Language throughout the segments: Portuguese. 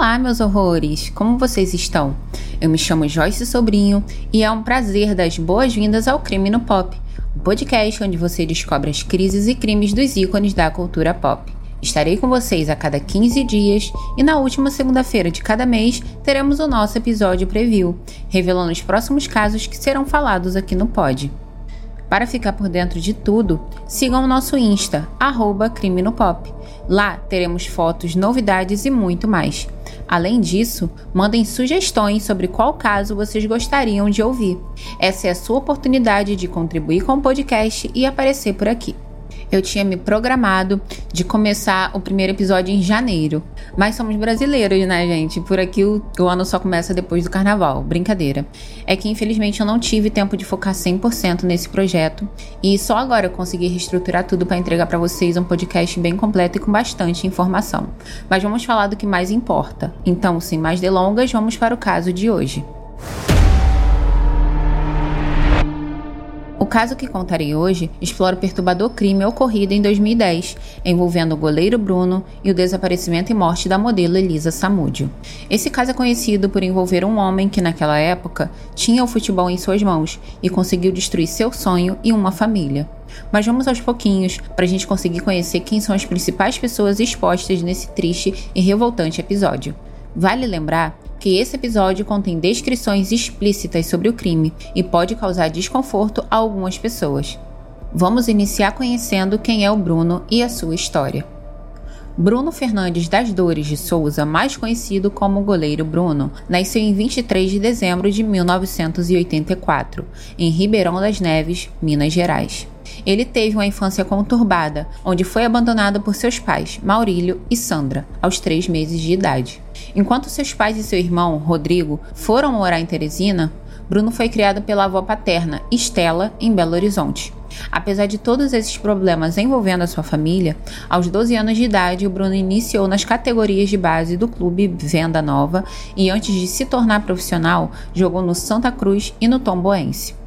Olá, meus horrores! Como vocês estão? Eu me chamo Joyce Sobrinho e é um prazer dar as boas-vindas ao Crime no Pop, um podcast onde você descobre as crises e crimes dos ícones da cultura pop. Estarei com vocês a cada 15 dias e na última segunda-feira de cada mês teremos o nosso episódio preview, revelando os próximos casos que serão falados aqui no Pod. Para ficar por dentro de tudo, sigam o nosso Insta, arroba Crime no Pop. Lá teremos fotos, novidades e muito mais. Além disso, mandem sugestões sobre qual caso vocês gostariam de ouvir. Essa é a sua oportunidade de contribuir com o podcast e aparecer por aqui eu tinha me programado de começar o primeiro episódio em janeiro. Mas somos brasileiros, né, gente? Por aqui o, o ano só começa depois do carnaval. Brincadeira. É que infelizmente eu não tive tempo de focar 100% nesse projeto e só agora eu consegui reestruturar tudo para entregar para vocês um podcast bem completo e com bastante informação. Mas vamos falar do que mais importa. Então, sem mais delongas, vamos para o caso de hoje. Caso que contarei hoje explora o perturbador crime ocorrido em 2010, envolvendo o goleiro Bruno e o desaparecimento e morte da modelo Elisa Samúdio. Esse caso é conhecido por envolver um homem que, naquela época, tinha o futebol em suas mãos e conseguiu destruir seu sonho e uma família. Mas vamos aos pouquinhos para a gente conseguir conhecer quem são as principais pessoas expostas nesse triste e revoltante episódio. Vale lembrar que esse episódio contém descrições explícitas sobre o crime e pode causar desconforto a algumas pessoas. Vamos iniciar conhecendo quem é o Bruno e a sua história. Bruno Fernandes das Dores de Souza, mais conhecido como Goleiro Bruno, nasceu em 23 de dezembro de 1984, em Ribeirão das Neves, Minas Gerais. Ele teve uma infância conturbada, onde foi abandonado por seus pais, Maurílio e Sandra, aos três meses de idade. Enquanto seus pais e seu irmão, Rodrigo, foram morar em Teresina, Bruno foi criado pela avó paterna, Estela, em Belo Horizonte. Apesar de todos esses problemas envolvendo a sua família, aos 12 anos de idade, o Bruno iniciou nas categorias de base do clube Venda Nova e, antes de se tornar profissional, jogou no Santa Cruz e no Tomboense.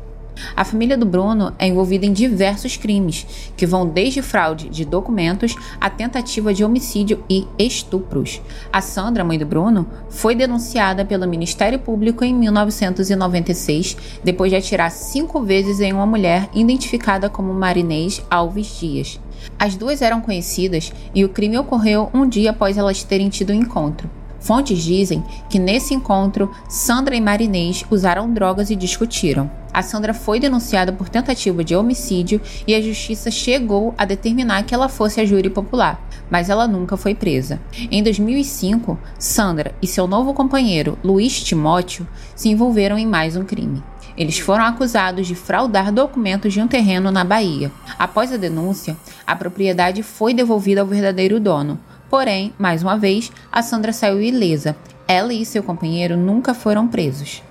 A família do Bruno é envolvida em diversos crimes, que vão desde fraude de documentos a tentativa de homicídio e estupros. A Sandra, mãe do Bruno, foi denunciada pelo Ministério Público em 1996, depois de atirar cinco vezes em uma mulher identificada como Marinês Alves Dias. As duas eram conhecidas e o crime ocorreu um dia após elas terem tido um encontro. Fontes dizem que nesse encontro, Sandra e Marinês usaram drogas e discutiram. A Sandra foi denunciada por tentativa de homicídio e a justiça chegou a determinar que ela fosse a júri popular, mas ela nunca foi presa. Em 2005, Sandra e seu novo companheiro, Luiz Timóteo, se envolveram em mais um crime. Eles foram acusados de fraudar documentos de um terreno na Bahia. Após a denúncia, a propriedade foi devolvida ao verdadeiro dono, Porém, mais uma vez, a Sandra saiu ilesa. Ela e seu companheiro nunca foram presos.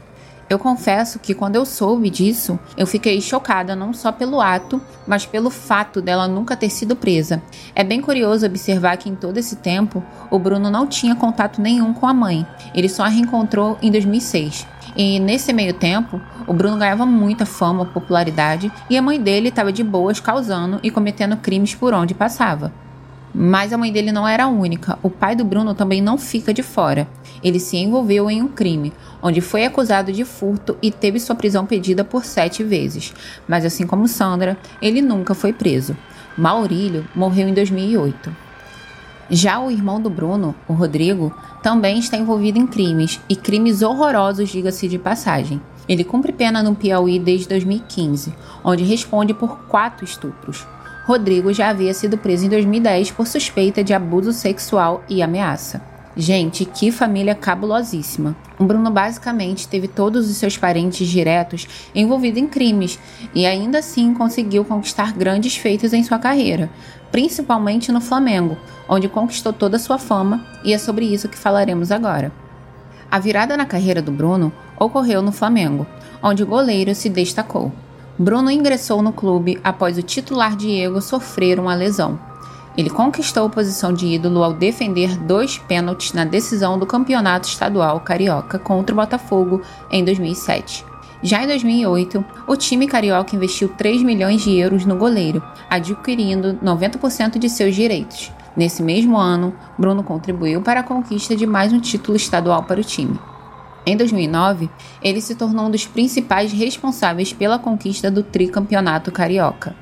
Eu confesso que quando eu soube disso, eu fiquei chocada não só pelo ato, mas pelo fato dela nunca ter sido presa. É bem curioso observar que em todo esse tempo, o Bruno não tinha contato nenhum com a mãe. Ele só a reencontrou em 2006. E nesse meio tempo, o Bruno ganhava muita fama, popularidade, e a mãe dele estava de boas causando e cometendo crimes por onde passava. Mas a mãe dele não era a única. O pai do Bruno também não fica de fora. Ele se envolveu em um crime, onde foi acusado de furto e teve sua prisão pedida por sete vezes. Mas assim como Sandra, ele nunca foi preso. Maurílio morreu em 2008. Já o irmão do Bruno, o Rodrigo, também está envolvido em crimes, e crimes horrorosos, diga-se de passagem. Ele cumpre pena no Piauí desde 2015, onde responde por quatro estupros. Rodrigo já havia sido preso em 2010 por suspeita de abuso sexual e ameaça. Gente, que família cabulosíssima. O Bruno basicamente teve todos os seus parentes diretos envolvidos em crimes e ainda assim conseguiu conquistar grandes feitos em sua carreira, principalmente no Flamengo, onde conquistou toda a sua fama e é sobre isso que falaremos agora. A virada na carreira do Bruno ocorreu no Flamengo, onde o goleiro se destacou. Bruno ingressou no clube após o titular Diego sofrer uma lesão. Ele conquistou a posição de ídolo ao defender dois pênaltis na decisão do Campeonato Estadual Carioca contra o Botafogo em 2007. Já em 2008, o time carioca investiu 3 milhões de euros no goleiro, adquirindo 90% de seus direitos. Nesse mesmo ano, Bruno contribuiu para a conquista de mais um título estadual para o time. Em 2009, ele se tornou um dos principais responsáveis pela conquista do tricampeonato carioca.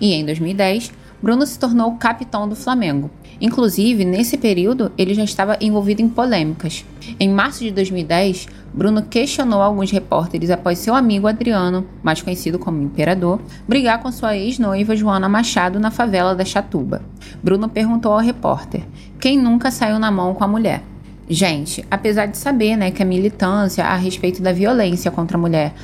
E em 2010, Bruno se tornou capitão do Flamengo. Inclusive, nesse período, ele já estava envolvido em polêmicas. Em março de 2010, Bruno questionou alguns repórteres após seu amigo Adriano, mais conhecido como Imperador, brigar com sua ex-noiva Joana Machado na favela da Chatuba. Bruno perguntou ao repórter: quem nunca saiu na mão com a mulher? Gente, apesar de saber né, que a militância a respeito da violência contra a mulher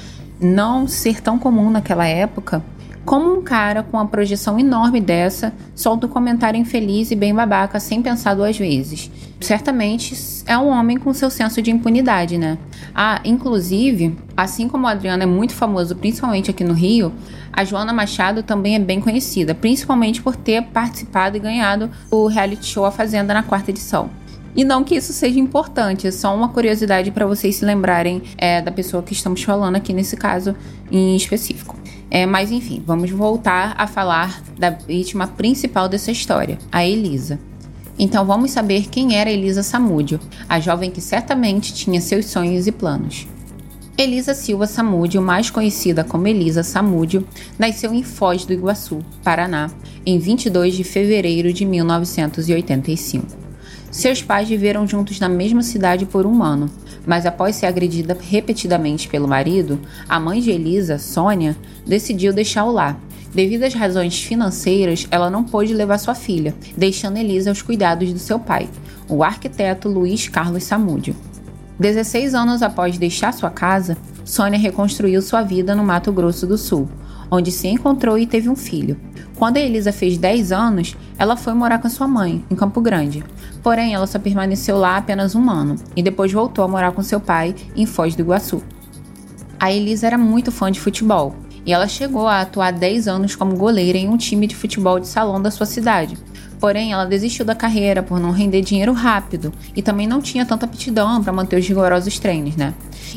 não ser tão comum naquela época, como um cara com uma projeção enorme dessa solta um comentário infeliz e bem babaca sem pensar duas vezes? Certamente é um homem com seu senso de impunidade, né? Ah, inclusive, assim como o Adriano é muito famoso, principalmente aqui no Rio, a Joana Machado também é bem conhecida, principalmente por ter participado e ganhado o reality show A Fazenda na quarta edição. E não que isso seja importante, é só uma curiosidade para vocês se lembrarem é, da pessoa que estamos falando aqui nesse caso em específico. É, mas enfim, vamos voltar a falar da vítima principal dessa história, a Elisa. Então vamos saber quem era Elisa Samúdio, a jovem que certamente tinha seus sonhos e planos. Elisa Silva Samúdio, mais conhecida como Elisa Samúdio, nasceu em Foz do Iguaçu, Paraná, em 22 de fevereiro de 1985. Seus pais viveram juntos na mesma cidade por um ano, mas após ser agredida repetidamente pelo marido, a mãe de Elisa, Sônia, decidiu deixá-o lá. Devido às razões financeiras, ela não pôde levar sua filha, deixando Elisa aos cuidados do seu pai, o arquiteto Luiz Carlos Samúdio. 16 anos após deixar sua casa, Sônia reconstruiu sua vida no Mato Grosso do Sul, onde se encontrou e teve um filho. Quando a Elisa fez 10 anos, ela foi morar com sua mãe, em Campo Grande. Porém, ela só permaneceu lá apenas um ano e depois voltou a morar com seu pai em Foz do Iguaçu. A Elisa era muito fã de futebol e ela chegou a atuar 10 anos como goleira em um time de futebol de salão da sua cidade. Porém, ela desistiu da carreira por não render dinheiro rápido e também não tinha tanta aptidão para manter os rigorosos treinos, né?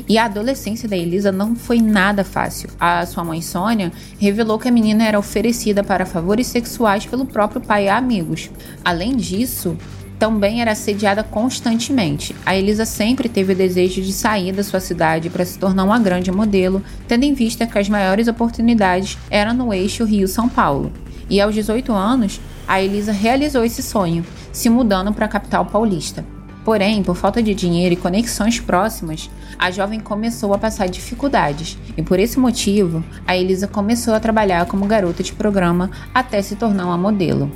E a adolescência da Elisa não foi nada fácil. A sua mãe Sônia revelou que a menina era oferecida para favores sexuais pelo próprio pai e amigos. Além disso, também era assediada constantemente. A Elisa sempre teve o desejo de sair da sua cidade para se tornar uma grande modelo, tendo em vista que as maiores oportunidades eram no eixo Rio-São Paulo. E aos 18 anos, a Elisa realizou esse sonho, se mudando para a capital paulista. Porém, por falta de dinheiro e conexões próximas, a jovem começou a passar dificuldades, e por esse motivo, a Elisa começou a trabalhar como garota de programa até se tornar uma modelo.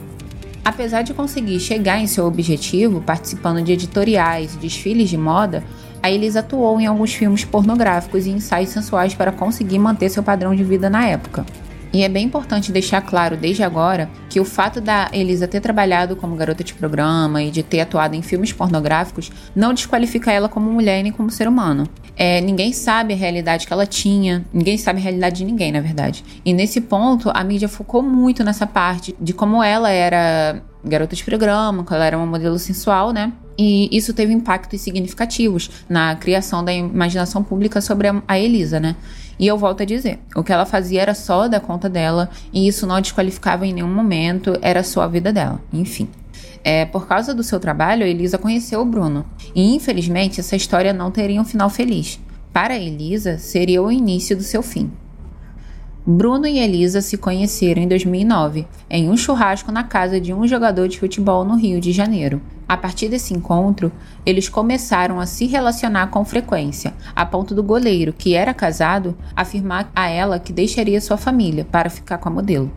Apesar de conseguir chegar em seu objetivo participando de editoriais e desfiles de moda, a Elisa atuou em alguns filmes pornográficos e ensaios sensuais para conseguir manter seu padrão de vida na época. E é bem importante deixar claro desde agora que o fato da Elisa ter trabalhado como garota de programa e de ter atuado em filmes pornográficos não desqualifica ela como mulher nem como ser humano. É, ninguém sabe a realidade que ela tinha, ninguém sabe a realidade de ninguém, na verdade. E nesse ponto, a mídia focou muito nessa parte de como ela era garota de programa, que ela era uma modelo sensual, né? E isso teve impactos significativos na criação da imaginação pública sobre a Elisa, né? E eu volto a dizer, o que ela fazia era só da conta dela e isso não desqualificava em nenhum momento, era só a vida dela. Enfim. É, por causa do seu trabalho, a Elisa conheceu o Bruno. E infelizmente, essa história não teria um final feliz. Para Elisa, seria o início do seu fim. Bruno e Elisa se conheceram em 2009, em um churrasco na casa de um jogador de futebol no Rio de Janeiro. A partir desse encontro, eles começaram a se relacionar com frequência, a ponto do goleiro, que era casado, afirmar a ela que deixaria sua família para ficar com a modelo.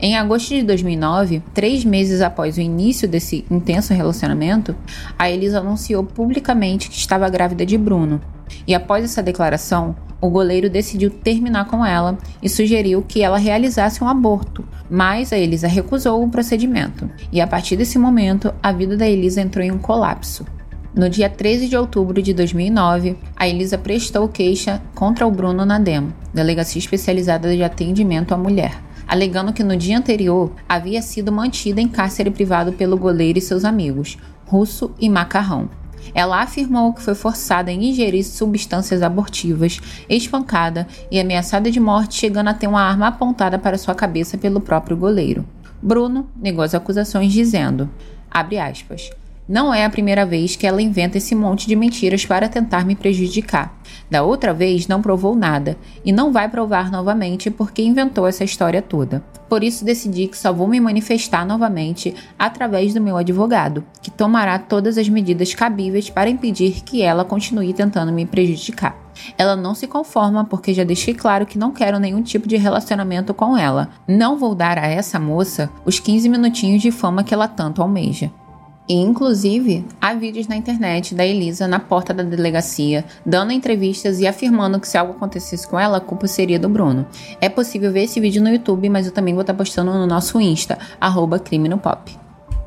Em agosto de 2009, três meses após o início desse intenso relacionamento, a Elisa anunciou publicamente que estava grávida de Bruno. E após essa declaração, o goleiro decidiu terminar com ela e sugeriu que ela realizasse um aborto, mas a Elisa recusou o procedimento. E a partir desse momento, a vida da Elisa entrou em um colapso. No dia 13 de outubro de 2009, a Elisa prestou queixa contra o Bruno na DEM, Delegacia Especializada de Atendimento à Mulher, alegando que no dia anterior havia sido mantida em cárcere privado pelo goleiro e seus amigos, Russo e Macarrão. Ela afirmou que foi forçada a ingerir substâncias abortivas, espancada e ameaçada de morte, chegando a ter uma arma apontada para sua cabeça pelo próprio goleiro. Bruno negou as acusações dizendo, abre aspas, não é a primeira vez que ela inventa esse monte de mentiras para tentar me prejudicar. Da outra vez não provou nada e não vai provar novamente porque inventou essa história toda. Por isso decidi que só vou me manifestar novamente através do meu advogado, que tomará todas as medidas cabíveis para impedir que ela continue tentando me prejudicar. Ela não se conforma porque já deixei claro que não quero nenhum tipo de relacionamento com ela. Não vou dar a essa moça os 15 minutinhos de fama que ela tanto almeja. E, inclusive, há vídeos na internet da Elisa na porta da delegacia, dando entrevistas e afirmando que se algo acontecesse com ela, a culpa seria do Bruno. É possível ver esse vídeo no YouTube, mas eu também vou estar postando no nosso Insta, arroba crime no pop.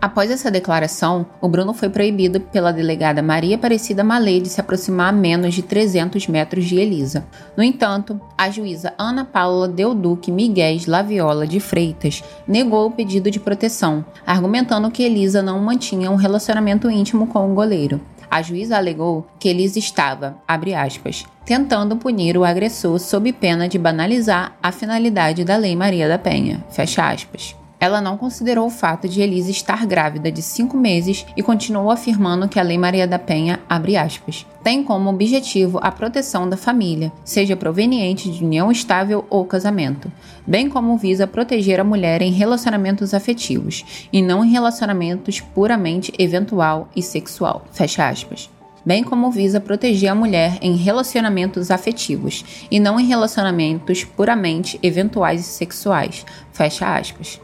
Após essa declaração, o Bruno foi proibido pela delegada Maria Aparecida Malê de se aproximar a menos de 300 metros de Elisa. No entanto, a juíza Ana Paula Deuduque Miguel Laviola de Freitas negou o pedido de proteção, argumentando que Elisa não mantinha um relacionamento íntimo com o goleiro. A juíza alegou que Elisa estava, abre aspas, tentando punir o agressor sob pena de banalizar a finalidade da Lei Maria da Penha, fecha aspas. Ela não considerou o fato de Elisa estar grávida de cinco meses e continuou afirmando que a Lei Maria da Penha, aspas, tem como objetivo a proteção da família, seja proveniente de união estável ou casamento, bem como visa proteger a mulher em relacionamentos afetivos e não em relacionamentos puramente eventual e sexual. Fecha aspas bem como visa proteger a mulher em relacionamentos afetivos e não em relacionamentos puramente eventuais e sexuais. Fecha aspas.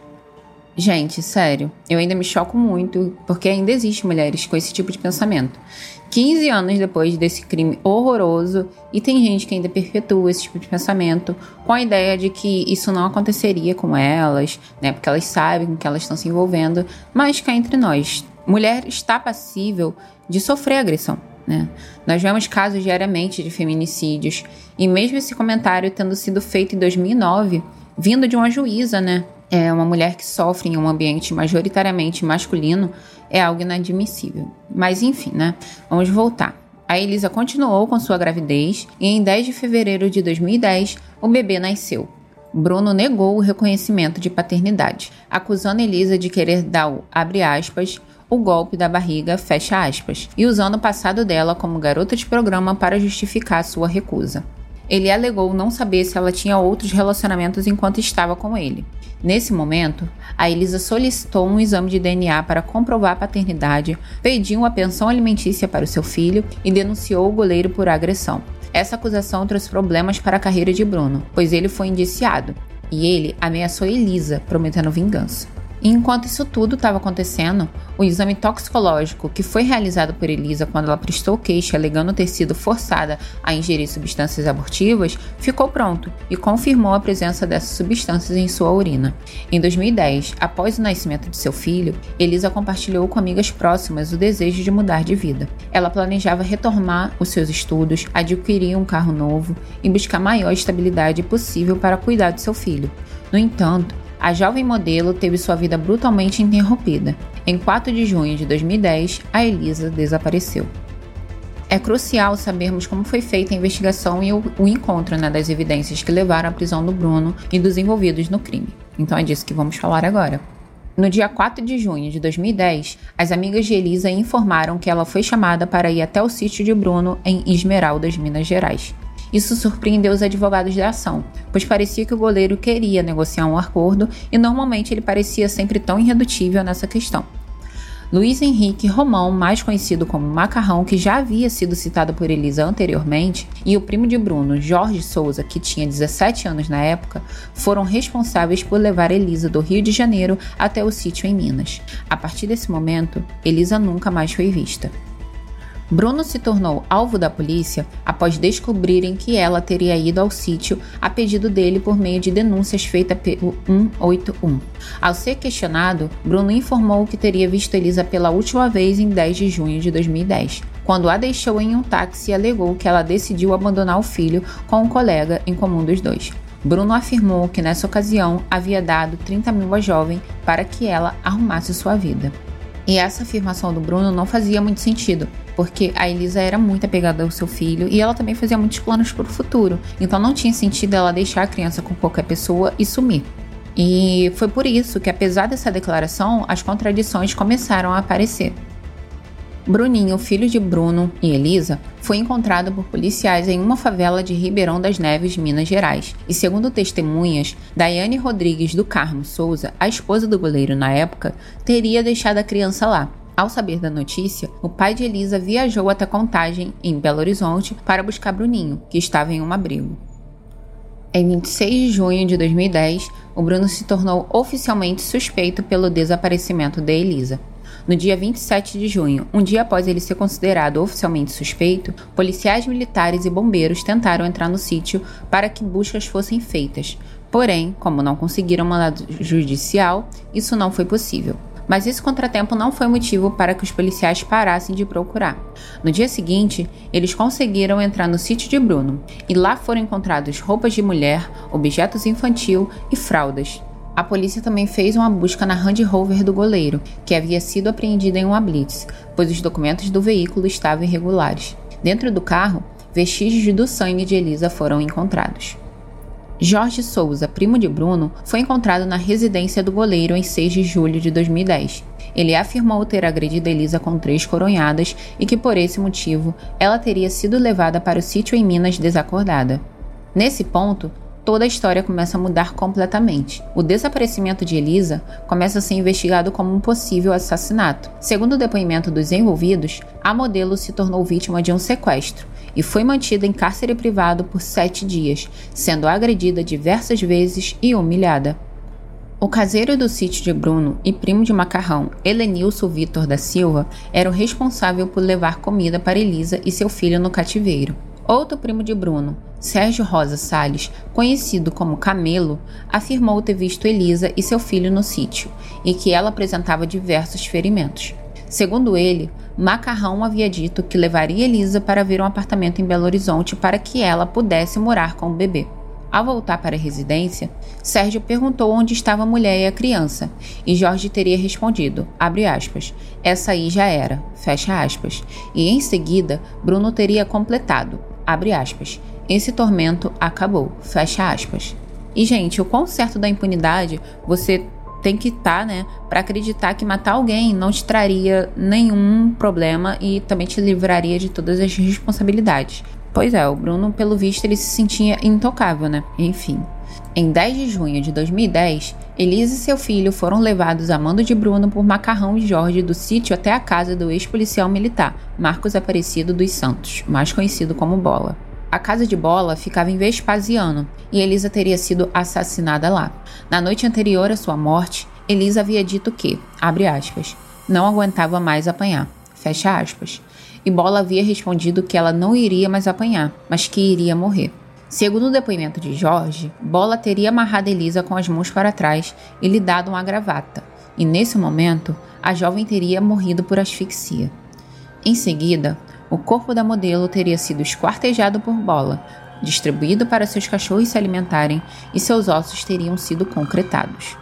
Gente, sério, eu ainda me choco muito porque ainda existem mulheres com esse tipo de pensamento. 15 anos depois desse crime horroroso, e tem gente que ainda perpetua esse tipo de pensamento com a ideia de que isso não aconteceria com elas, né? Porque elas sabem com que elas estão se envolvendo, mas cá entre nós, mulher está passível de sofrer agressão. Né? Nós vemos casos diariamente de feminicídios, e mesmo esse comentário tendo sido feito em 2009, vindo de uma juíza, né? É uma mulher que sofre em um ambiente majoritariamente masculino é algo inadmissível. Mas enfim, né? Vamos voltar. A Elisa continuou com sua gravidez e em 10 de fevereiro de 2010 o bebê nasceu. Bruno negou o reconhecimento de paternidade, acusando Elisa de querer dar o aspas o golpe da barriga, fecha aspas, e usando o passado dela como garota de programa para justificar sua recusa. Ele alegou não saber se ela tinha outros relacionamentos enquanto estava com ele. Nesse momento, a Elisa solicitou um exame de DNA para comprovar a paternidade, pediu uma pensão alimentícia para o seu filho e denunciou o goleiro por agressão. Essa acusação trouxe problemas para a carreira de Bruno, pois ele foi indiciado e ele ameaçou Elisa, prometendo vingança. Enquanto isso tudo estava acontecendo, o exame toxicológico que foi realizado por Elisa quando ela prestou queixa alegando ter sido forçada a ingerir substâncias abortivas ficou pronto e confirmou a presença dessas substâncias em sua urina. Em 2010, após o nascimento de seu filho, Elisa compartilhou com amigas próximas o desejo de mudar de vida. Ela planejava retomar os seus estudos, adquirir um carro novo e buscar maior estabilidade possível para cuidar de seu filho. No entanto, a jovem modelo teve sua vida brutalmente interrompida. Em 4 de junho de 2010, a Elisa desapareceu. É crucial sabermos como foi feita a investigação e o, encontro né, das evidências que levaram à prisão do Bruno e dos envolvidos no crime. Então é disso que vamos falar agora. No dia 4 de junho de 2010, as amigas de Elisa informaram que ela foi chamada para ir até o sítio de Bruno em Esmeraldas, Minas Gerais. Isso surpreendeu os advogados da ação, pois parecia que o goleiro queria negociar um acordo e normalmente ele parecia sempre tão irredutível nessa questão. Luiz Henrique Romão, mais conhecido como Macarrão, que já havia sido citado por Elisa anteriormente, e o primo de Bruno, Jorge Souza, que tinha 17 anos na época, foram responsáveis por levar Elisa do Rio de Janeiro até o sítio em Minas. A partir desse momento, Elisa nunca mais foi vista. Bruno se tornou alvo da polícia após descobrirem que ela teria ido ao sítio a pedido dele por meio de denúncias feitas pelo 181. Ao ser questionado, Bruno informou que teria visto Elisa pela última vez em 10 de junho de 2010, quando a deixou em um táxi e alegou que ela decidiu abandonar o filho com um colega em comum dos dois. Bruno afirmou que nessa ocasião havia dado 30 mil à jovem para que ela arrumasse sua vida. E essa afirmação do Bruno não fazia muito sentido, porque a Elisa era muito apegada ao seu filho e ela também fazia muitos planos para o futuro. Então não tinha sentido ela deixar a criança com qualquer pessoa e sumir. E foi por isso que, apesar dessa declaração, as contradições começaram a aparecer. Bruninho, filho de Bruno e Elisa, foi encontrado por policiais em uma favela de Ribeirão das Neves, Minas Gerais. E segundo testemunhas, Daiane Rodrigues do Carmo Souza, a esposa do goleiro na época, teria deixado a criança lá. Ao saber da notícia, o pai de Elisa viajou até Contagem, em Belo Horizonte, para buscar Bruninho, que estava em um abrigo. Em 26 de junho de 2010, o Bruno se tornou oficialmente suspeito pelo desaparecimento de Elisa. No dia 27 de junho, um dia após ele ser considerado oficialmente suspeito, policiais militares e bombeiros tentaram entrar no sítio para que buscas fossem feitas. Porém, como não conseguiram mandado judicial, isso não foi possível. Mas esse contratempo não foi motivo para que os policiais parassem de procurar. No dia seguinte, eles conseguiram entrar no sítio de Bruno e lá foram encontrados roupas de mulher, objetos infantil e fraldas. A polícia também fez uma busca na Land Rover do goleiro, que havia sido apreendida em uma blitz, pois os documentos do veículo estavam irregulares. Dentro do carro, vestígios do sangue de Elisa foram encontrados. Jorge Souza, primo de Bruno, foi encontrado na residência do goleiro em 6 de julho de 2010. Ele afirmou ter agredido Elisa com três coronhadas e que, por esse motivo, ela teria sido levada para o sítio em Minas desacordada. Nesse ponto, toda a história começa a mudar completamente. O desaparecimento de Elisa começa a ser investigado como um possível assassinato. Segundo o depoimento dos envolvidos, a modelo se tornou vítima de um sequestro e foi mantida em cárcere privado por sete dias, sendo agredida diversas vezes e humilhada. O caseiro do sítio de Bruno e primo de Macarrão, Helenilson Vitor da Silva, era o responsável por levar comida para Elisa e seu filho no cativeiro. Outro primo de Bruno, Sérgio Rosa Salles, conhecido como Camelo, afirmou ter visto Elisa e seu filho no sítio e que ela apresentava diversos ferimentos. Segundo ele, Macarrão havia dito que levaria Elisa para ver um apartamento em Belo Horizonte para que ela pudesse morar com o bebê. Ao voltar para a residência, Sérgio perguntou onde estava a mulher e a criança, e Jorge teria respondido, aspas, essa aí já era, fecha aspas, e em seguida Bruno teria completado, abre aspas. Esse tormento acabou, fecha aspas. E, gente, o quão certo da impunidade você tem que estar, tá, né, para acreditar que matar alguém não te traria nenhum problema e também te livraria de todas as responsabilidades. Pois é, o Bruno, pelo visto, ele se sentia intocável, né? Enfim. Em 10 de junho de 2010, Elisa e seu filho foram levados a mando de Bruno por Macarrão e Jorge do sítio até a casa do ex-policial militar, Marcos Aparecido dos Santos, mais conhecido como Bola. A casa de Bola ficava em Vespasiano e Elisa teria sido assassinada lá. Na noite anterior à sua morte, Elisa havia dito que, abre aspas, não aguentava mais apanhar, fecha aspas, e Bola havia respondido que ela não iria mais apanhar, mas que iria morrer. Segundo o depoimento de Jorge, Bola teria amarrado Elisa com as mãos para trás e lhe dado uma gravata, e nesse momento a jovem teria morrido por asfixia. Em seguida, o corpo da modelo teria sido esquartejado por Bola, distribuído para seus cachorros se alimentarem e seus ossos teriam sido concretados.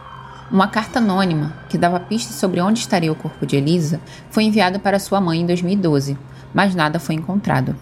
Uma carta anônima, que dava pistas sobre onde estaria o corpo de Elisa, foi enviada para sua mãe em 2012, mas nada foi encontrado.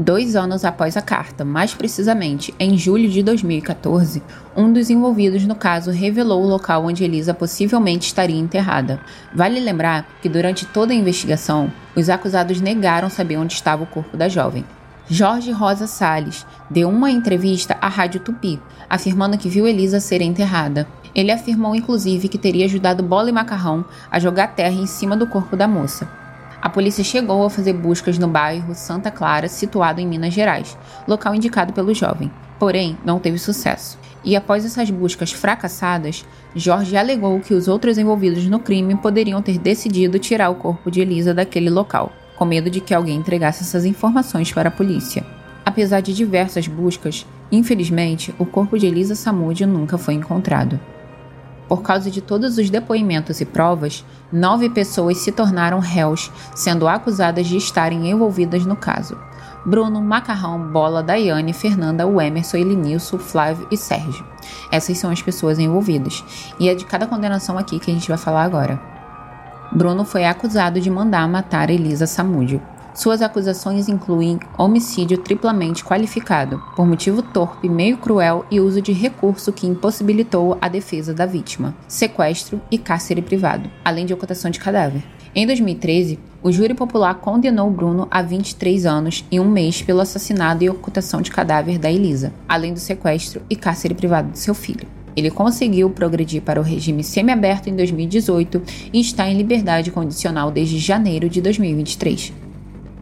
Dois anos após a carta, mais precisamente em julho de 2014, um dos envolvidos no caso revelou o local onde Elisa possivelmente estaria enterrada. Vale lembrar que durante toda a investigação, os acusados negaram saber onde estava o corpo da jovem. Jorge Rosa Salles deu uma entrevista à Rádio Tupi, afirmando que viu Elisa ser enterrada. Ele afirmou inclusive que teria ajudado Bola e Macarrão a jogar terra em cima do corpo da moça. A polícia chegou a fazer buscas no bairro Santa Clara, situado em Minas Gerais, local indicado pelo jovem. Porém, não teve sucesso. E após essas buscas fracassadas, Jorge alegou que os outros envolvidos no crime poderiam ter decidido tirar o corpo de Elisa daquele local, com medo de que alguém entregasse essas informações para a polícia. Apesar de diversas buscas, infelizmente, o corpo de Elisa Samúdio nunca foi encontrado. Por causa de todos os depoimentos e provas, nove pessoas se tornaram réus, sendo acusadas de estarem envolvidas no caso. Bruno, Macarrão, Bola, Daiane, Fernanda, o Emerson, Elenilson, Flávio e Sérgio. Essas são as pessoas envolvidas. E é de cada condenação aqui que a gente vai falar agora. Bruno foi acusado de mandar matar Elisa Samúdio. Suas acusações incluem homicídio triplamente qualificado, por motivo torpe, meio cruel e uso de recurso que impossibilitou a defesa da vítima, sequestro e cárcere privado, além de ocultação de cadáver. Em 2013, o júri popular condenou Bruno a 23 anos e um mês pelo assassinato e ocultação de cadáver da Elisa, além do sequestro e cárcere privado de seu filho. Ele conseguiu progredir para o regime semiaberto em 2018 e está em liberdade condicional desde janeiro de 2023.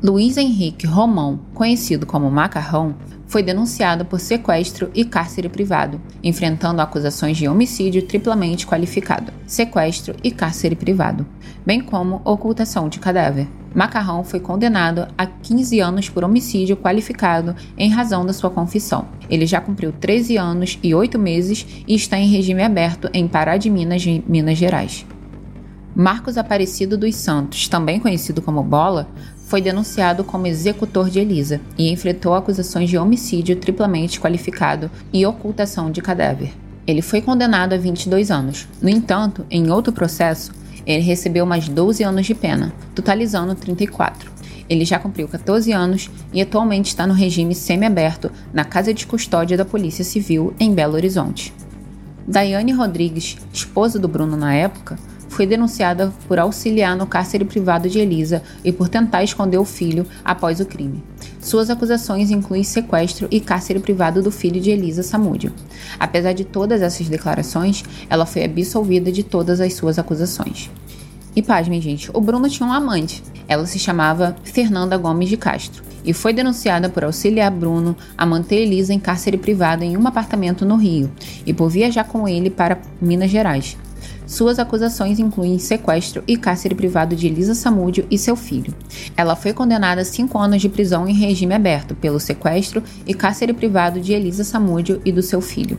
Luiz Henrique Romão, conhecido como Macarrão, foi denunciado por sequestro e cárcere privado, enfrentando acusações de homicídio triplamente qualificado, sequestro e cárcere privado, bem como ocultação de cadáver. Macarrão foi condenado a 15 anos por homicídio qualificado em razão da sua confissão. Ele já cumpriu 13 anos e 8 meses e está em regime aberto em Pará de Minas, Minas Gerais. Marcos Aparecido dos Santos, também conhecido como Bola, foi denunciado como executor de Elisa e enfrentou acusações de homicídio triplamente qualificado e ocultação de cadáver. Ele foi condenado a 22 anos. No entanto, em outro processo, ele recebeu mais 12 anos de pena, totalizando 34. Ele já cumpriu 14 anos e atualmente está no regime semiaberto na Casa de Custódia da Polícia Civil em Belo Horizonte. Daiane Rodrigues, esposa do Bruno na época, foi denunciada por auxiliar no cárcere privado de Elisa e por tentar esconder o filho após o crime. Suas acusações incluem sequestro e cárcere privado do filho de Elisa Samúdio. Apesar de todas essas declarações, ela foi absolvida de todas as suas acusações. E pasmem, gente, o Bruno tinha um amante. Ela se chamava Fernanda Gomes de Castro e foi denunciada por auxiliar Bruno a manter Elisa em cárcere privado em um apartamento no Rio e por viajar com ele para Minas Gerais. Suas acusações incluem sequestro e cárcere privado de Elisa Samúdio e seu filho. Ela foi condenada a cinco anos de prisão em regime aberto pelo sequestro e cárcere privado de Elisa Samúdio e do seu filho.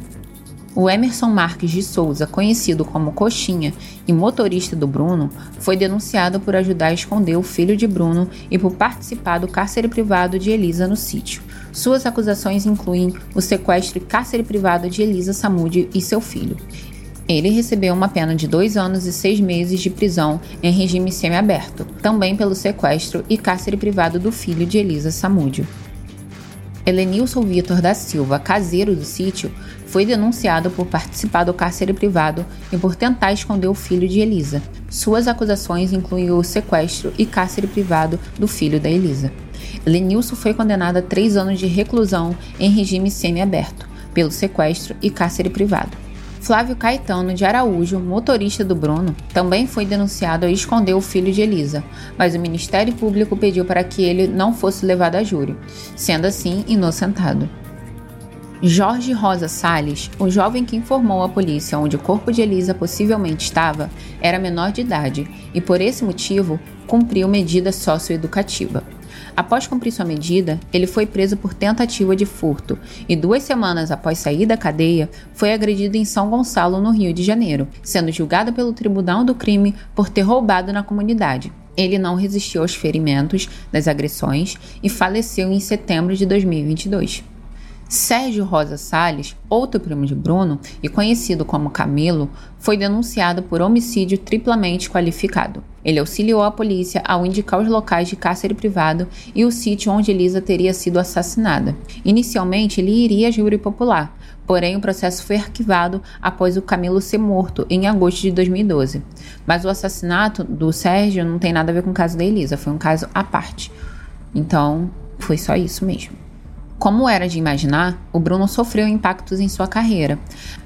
O Emerson Marques de Souza, conhecido como Coxinha e motorista do Bruno, foi denunciado por ajudar a esconder o filho de Bruno e por participar do cárcere privado de Elisa no sítio. Suas acusações incluem o sequestro e cárcere privado de Elisa Samúdio e seu filho. Ele recebeu uma pena de dois anos e seis meses de prisão em regime semiaberto, também pelo sequestro e cárcere privado do filho de Elisa Samúdio. Helenilson Vitor da Silva, caseiro do sítio, foi denunciado por participar do cárcere privado e por tentar esconder o filho de Elisa. Suas acusações incluem o sequestro e cárcere privado do filho da Elisa. Helenilson foi condenado a três anos de reclusão em regime semiaberto, pelo sequestro e cárcere privado. Flávio Caetano de Araújo, motorista do Bruno, também foi denunciado a esconder o filho de Elisa, mas o Ministério Público pediu para que ele não fosse levado a júri, sendo assim inocentado. Jorge Rosa Salles, o jovem que informou à polícia onde o corpo de Elisa possivelmente estava, era menor de idade e, por esse motivo, cumpriu medida socioeducativa. Após cumprir sua medida, ele foi preso por tentativa de furto e, duas semanas após sair da cadeia, foi agredido em São Gonçalo, no Rio de Janeiro, sendo julgado pelo Tribunal do Crime por ter roubado na comunidade. Ele não resistiu aos ferimentos das agressões e faleceu em setembro de 2022. Sérgio Rosa Salles, outro primo de Bruno e conhecido como Camilo, foi denunciado por homicídio triplamente qualificado. Ele auxiliou a polícia ao indicar os locais de cárcere privado e o sítio onde Elisa teria sido assassinada. Inicialmente, ele iria a júri popular, porém o processo foi arquivado após o Camilo ser morto em agosto de 2012. Mas o assassinato do Sérgio não tem nada a ver com o caso da Elisa, foi um caso à parte. Então, foi só isso mesmo. Como era de imaginar, o Bruno sofreu impactos em sua carreira.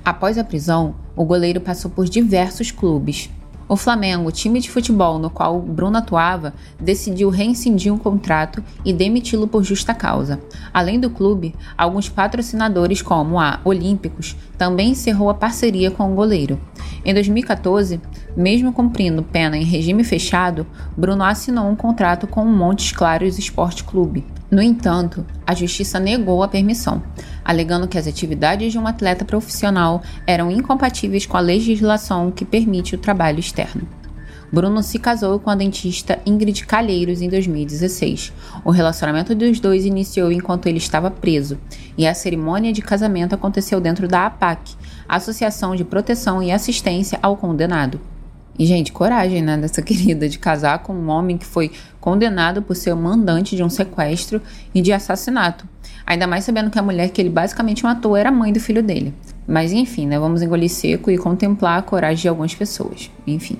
Após a prisão, o goleiro passou por diversos clubes. O Flamengo, time de futebol no qual Bruno atuava, decidiu reincidir o um contrato e demiti-lo por justa causa. Além do clube, alguns patrocinadores, como a Olímpicos, também encerrou a parceria com o goleiro. Em 2014, mesmo cumprindo pena em regime fechado, Bruno assinou um contrato com o Montes Claros Esporte Clube. No entanto, a justiça negou a permissão, alegando que as atividades de um atleta profissional eram incompatíveis com a legislação que permite o trabalho externo. Bruno se casou com a dentista Ingrid Calheiros em 2016. O relacionamento dos dois iniciou enquanto ele estava preso, e a cerimônia de casamento aconteceu dentro da APAC, Associação de Proteção e Assistência ao Condenado. E, gente, coragem, né, dessa querida de casar com um homem que foi condenado por ser o mandante de um sequestro e de assassinato. Ainda mais sabendo que a mulher que ele basicamente matou era a mãe do filho dele. Mas enfim, né, vamos engolir seco e contemplar a coragem de algumas pessoas. Enfim.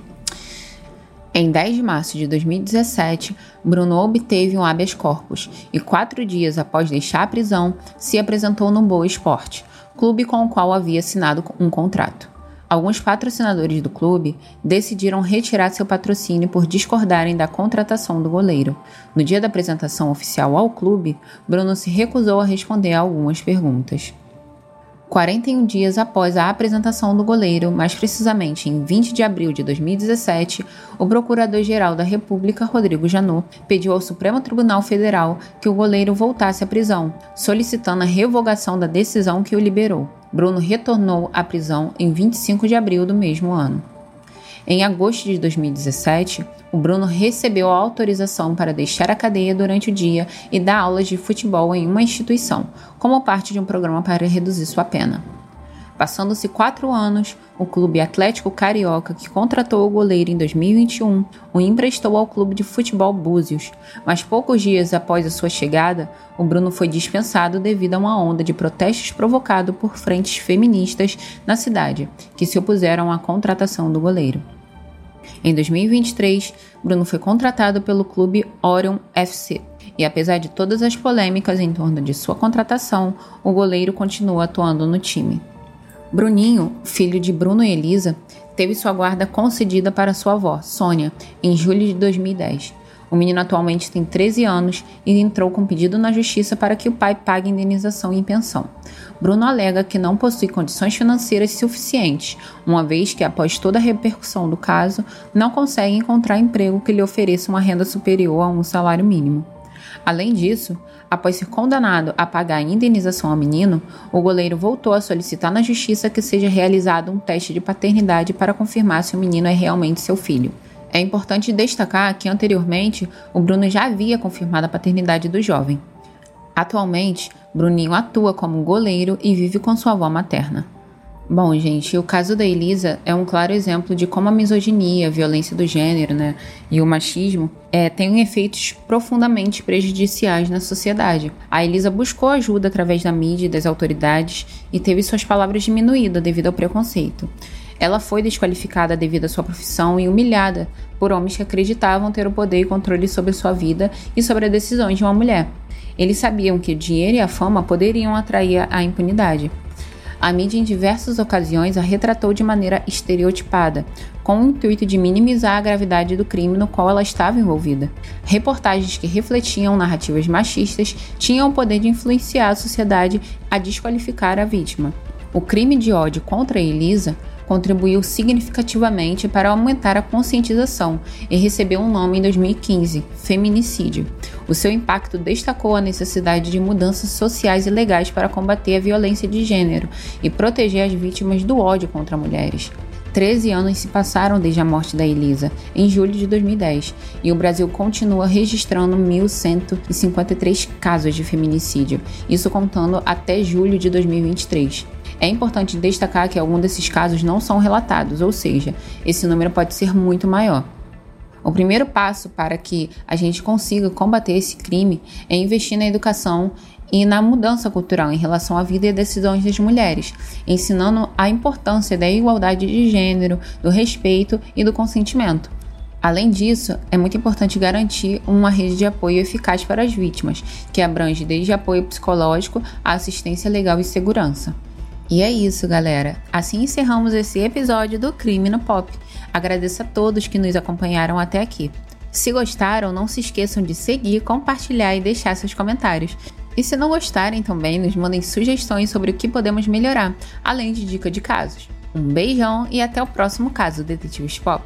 Em 10 de março de 2017, Bruno obteve um habeas corpus e, quatro dias após deixar a prisão, se apresentou no Boa Esporte, clube com o qual havia assinado um contrato. Alguns patrocinadores do clube decidiram retirar seu patrocínio por discordarem da contratação do goleiro. No dia da apresentação oficial ao clube, Bruno se recusou a responder a algumas perguntas. 41 dias após a apresentação do goleiro, mais precisamente em 20 de abril de 2017, o Procurador-Geral da República, Rodrigo Janot, pediu ao Supremo Tribunal Federal que o goleiro voltasse à prisão, solicitando a revogação da decisão que o liberou. Bruno retornou à prisão em 25 de abril do mesmo ano. Em agosto de 2017, o Bruno recebeu a autorização para deixar a cadeia durante o dia e dar aulas de futebol em uma instituição, como parte de um programa para reduzir sua pena. Passando-se quatro anos, o Clube Atlético Carioca, que contratou o goleiro em 2021, o emprestou ao Clube de Futebol Búzios, mas poucos dias após a sua chegada, o Bruno foi dispensado devido a uma onda de protestos provocado por frentes feministas na cidade, que se opuseram à contratação do goleiro. Em 2023, Bruno foi contratado pelo clube Orion FC. E apesar de todas as polêmicas em torno de sua contratação, o goleiro continua atuando no time. Bruninho, filho de Bruno e Elisa, teve sua guarda concedida para sua avó, Sônia, em julho de 2010. O menino atualmente tem 13 anos e entrou com pedido na justiça para que o pai pague indenização e pensão. Bruno alega que não possui condições financeiras suficientes, uma vez que, após toda a repercussão do caso, não consegue encontrar emprego que lhe ofereça uma renda superior a um salário mínimo. Além disso, após ser condenado a pagar a indenização ao menino, o goleiro voltou a solicitar na justiça que seja realizado um teste de paternidade para confirmar se o menino é realmente seu filho. É importante destacar que anteriormente o Bruno já havia confirmado a paternidade do jovem. Atualmente, Bruninho atua como goleiro e vive com sua avó materna. Bom, gente, o caso da Elisa é um claro exemplo de como a misoginia, a violência do gênero né, e o machismo é, têm efeitos profundamente prejudiciais na sociedade. A Elisa buscou ajuda através da mídia e das autoridades e teve suas palavras diminuídas devido ao preconceito. Ela foi desqualificada devido à sua profissão e humilhada por homens que acreditavam ter o poder e controle sobre sua vida e sobre as decisões de uma mulher. Eles sabiam que o dinheiro e a fama poderiam atrair a impunidade. A mídia, em diversas ocasiões, a retratou de maneira estereotipada, com o intuito de minimizar a gravidade do crime no qual ela estava envolvida. Reportagens que refletiam narrativas machistas tinham o poder de influenciar a sociedade a desqualificar a vítima. O crime de ódio contra Elisa contribuiu significativamente para aumentar a conscientização e recebeu um nome em 2015, feminicídio. O seu impacto destacou a necessidade de mudanças sociais e legais para combater a violência de gênero e proteger as vítimas do ódio contra mulheres. 13 anos se passaram desde a morte da Elisa, em julho de 2010, e o Brasil continua registrando 1.153 casos de feminicídio, isso contando até julho de 2023. É importante destacar que alguns desses casos não são relatados, ou seja, esse número pode ser muito maior. O primeiro passo para que a gente consiga combater esse crime é investir na educação e na mudança cultural em relação à vida e decisões das mulheres, ensinando a importância da igualdade de gênero, do respeito e do consentimento. Além disso, é muito importante garantir uma rede de apoio eficaz para as vítimas, que abrange desde apoio psicológico a assistência legal e segurança. E é isso, galera. Assim encerramos esse episódio do Crime no Pop. Agradeço a todos que nos acompanharam até aqui. Se gostaram, não se esqueçam de seguir, compartilhar e deixar seus comentários. E se não gostarem também, nos mandem sugestões sobre o que podemos melhorar, além de dica de casos. Um beijão e até o próximo caso, Detetives Pop.